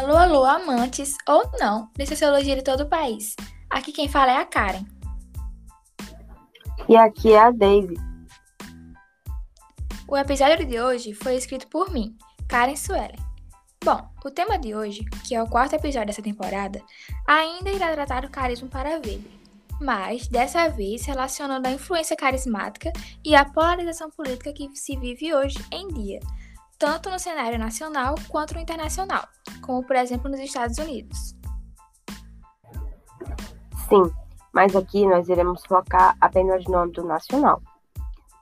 Alô, alô, amantes ou não de sociologia de todo o país. Aqui quem fala é a Karen. E aqui é a Daisy. O episódio de hoje foi escrito por mim, Karen Suelen. Bom, o tema de hoje, que é o quarto episódio dessa temporada, ainda irá tratar do carisma para ver, mas dessa vez relacionando a influência carismática e a polarização política que se vive hoje em dia, tanto no cenário nacional quanto no internacional, como por exemplo nos Estados Unidos. Sim, mas aqui nós iremos focar apenas no âmbito nacional.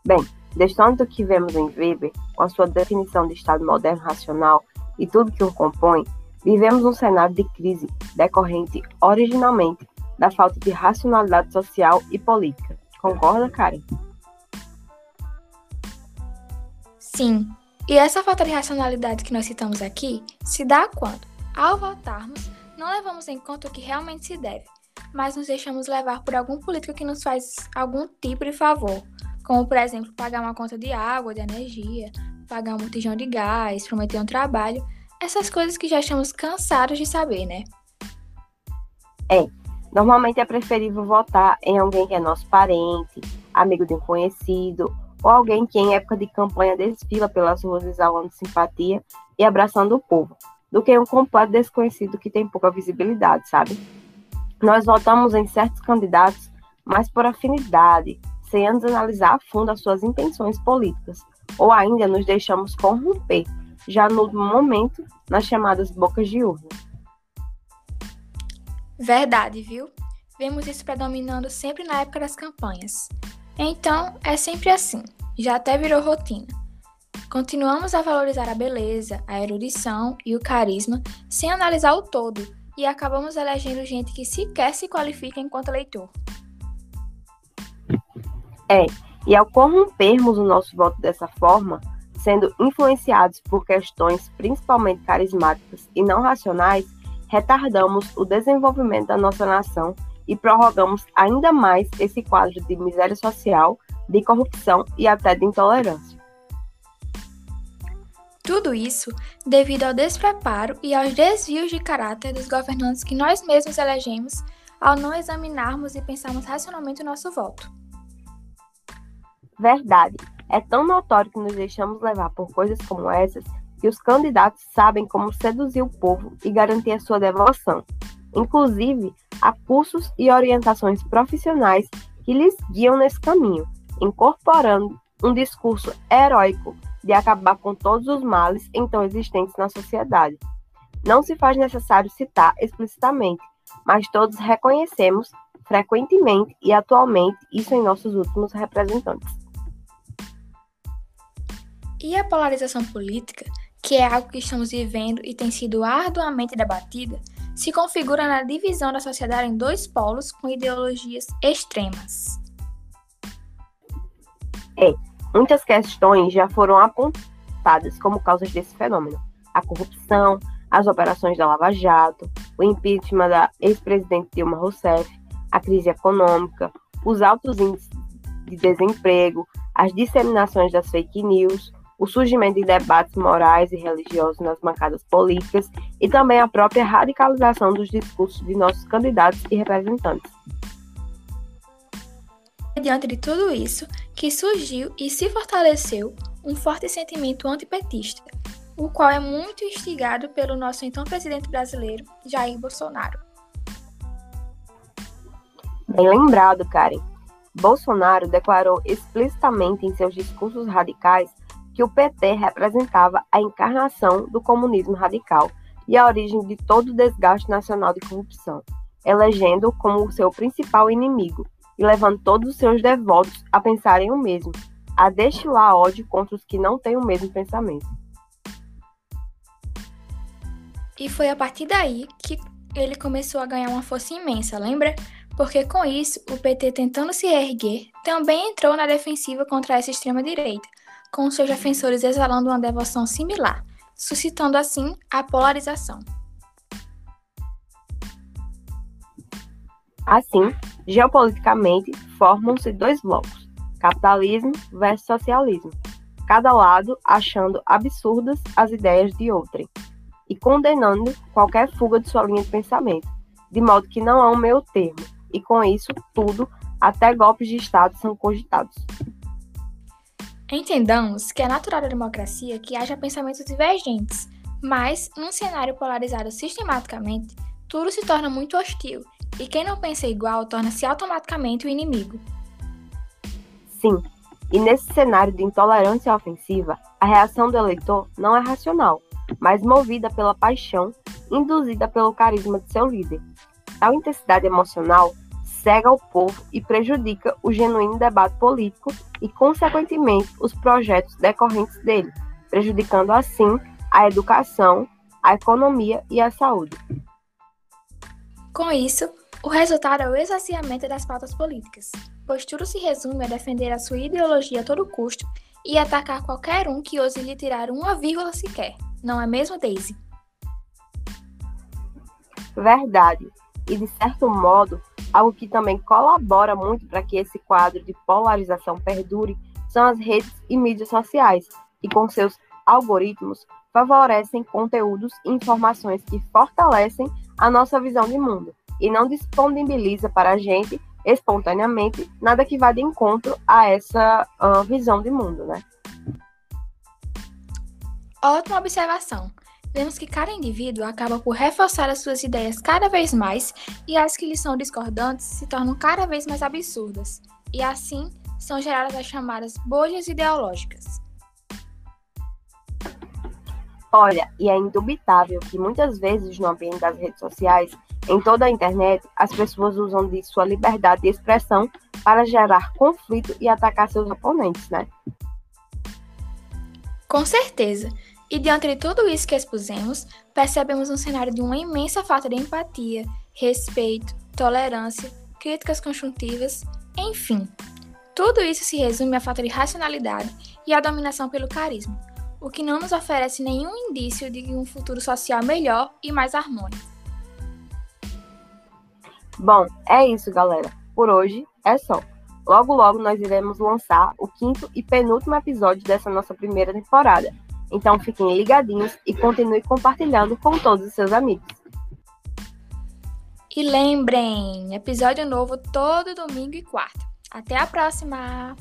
Bem, desde o que vemos em Weber, com a sua definição de Estado moderno racional e tudo que o compõe, vivemos um cenário de crise decorrente originalmente da falta de racionalidade social e política. Concorda, Karen? Sim, e essa falta de racionalidade que nós citamos aqui se dá quando, ao votarmos, não levamos em conta o que realmente se deve, mas nos deixamos levar por algum político que nos faz algum tipo de favor, como por exemplo pagar uma conta de água, de energia, pagar um botijão de gás, prometer um trabalho, essas coisas que já estamos cansados de saber, né? É, normalmente é preferível votar em alguém que é nosso parente, amigo de um conhecido ou alguém que em época de campanha desfila pelas ruas exalando simpatia e abraçando o povo, do que um completo desconhecido que tem pouca visibilidade, sabe? Nós votamos em certos candidatos, mas por afinidade, sem antes analisar a fundo as suas intenções políticas, ou ainda nos deixamos corromper, já no momento, nas chamadas bocas de urna. Verdade, viu? Vemos isso predominando sempre na época das campanhas. Então, é sempre assim, já até virou rotina. Continuamos a valorizar a beleza, a erudição e o carisma sem analisar o todo e acabamos elegendo gente que sequer se qualifica enquanto leitor. É, e ao corrompermos o nosso voto dessa forma, sendo influenciados por questões principalmente carismáticas e não racionais, retardamos o desenvolvimento da nossa nação e prorrogamos ainda mais esse quadro de miséria social, de corrupção e até de intolerância. Tudo isso devido ao despreparo e aos desvios de caráter dos governantes que nós mesmos elegemos ao não examinarmos e pensarmos racionalmente o nosso voto. Verdade. É tão notório que nos deixamos levar por coisas como essas que os candidatos sabem como seduzir o povo e garantir a sua devoção. Inclusive, há cursos e orientações profissionais que lhes guiam nesse caminho, incorporando um discurso heróico de acabar com todos os males então existentes na sociedade. Não se faz necessário citar explicitamente, mas todos reconhecemos frequentemente e atualmente isso em nossos últimos representantes. E a polarização política, que é algo que estamos vivendo e tem sido arduamente debatida, se configura na divisão da sociedade em dois polos com ideologias extremas. É, muitas questões já foram apontadas como causas desse fenômeno: a corrupção, as operações da Lava Jato, o impeachment da ex-presidente Dilma Rousseff, a crise econômica, os altos índices de desemprego, as disseminações das fake news, o surgimento de debates morais e religiosos nas bancadas políticas e também a própria radicalização dos discursos de nossos candidatos e representantes. Diante de tudo isso, que surgiu e se fortaleceu um forte sentimento antipetista, o qual é muito instigado pelo nosso então presidente brasileiro, Jair Bolsonaro. Bem lembrado, Karen. Bolsonaro declarou explicitamente em seus discursos radicais que o PT representava a encarnação do comunismo radical e a origem de todo o desgaste nacional de corrupção, elegendo-o como seu principal inimigo e levando todos os seus devotos a pensarem o mesmo, a destilar ódio contra os que não têm o mesmo pensamento. E foi a partir daí que ele começou a ganhar uma força imensa, lembra? Porque com isso, o PT tentando se reerguer, também entrou na defensiva contra essa extrema-direita, com seus defensores exalando uma devoção similar, suscitando assim a polarização. Assim, geopoliticamente, formam-se dois blocos: capitalismo versus socialismo, cada lado achando absurdas as ideias de outrem. e condenando qualquer fuga de sua linha de pensamento, de modo que não há um meio termo, e com isso tudo, até golpes de Estado são cogitados. Entendamos que é natural da democracia que haja pensamentos divergentes, mas, num cenário polarizado sistematicamente, tudo se torna muito hostil, e quem não pensa igual torna-se automaticamente o inimigo. Sim, e nesse cenário de intolerância ofensiva, a reação do eleitor não é racional, mas movida pela paixão induzida pelo carisma de seu líder. Tal intensidade emocional cega o povo e prejudica o genuíno debate político e, consequentemente, os projetos decorrentes dele, prejudicando assim a educação, a economia e a saúde. Com isso, o resultado é o esvaziamento das pautas políticas, pois tudo se resume a defender a sua ideologia a todo custo e atacar qualquer um que ouse lhe tirar uma vírgula sequer. Não é mesmo, Daisy? Verdade. E, de certo modo, algo que também colabora muito para que esse quadro de polarização perdure são as redes e mídias sociais, que, com seus algoritmos, favorecem conteúdos e informações que fortalecem a nossa visão de mundo e não disponibiliza para a gente espontaneamente nada que vá de encontro a essa uh, visão de mundo, né? Ótima observação. Vemos que cada indivíduo acaba por reforçar as suas ideias cada vez mais e as que lhe são discordantes se tornam cada vez mais absurdas. E assim são geradas as chamadas bolhas ideológicas. Olha, e é indubitável que muitas vezes no ambiente das redes sociais, em toda a internet, as pessoas usam de sua liberdade de expressão para gerar conflito e atacar seus oponentes, né? Com certeza. E diante de tudo isso que expusemos, percebemos um cenário de uma imensa falta de empatia, respeito, tolerância, críticas conjuntivas, enfim. Tudo isso se resume à falta de racionalidade e à dominação pelo carisma, o que não nos oferece nenhum indício de um futuro social melhor e mais harmônico. Bom, é isso, galera. Por hoje é só. Logo, logo nós iremos lançar o quinto e penúltimo episódio dessa nossa primeira temporada. Então fiquem ligadinhos e continue compartilhando com todos os seus amigos. E lembrem, episódio novo todo domingo e quarta. Até a próxima!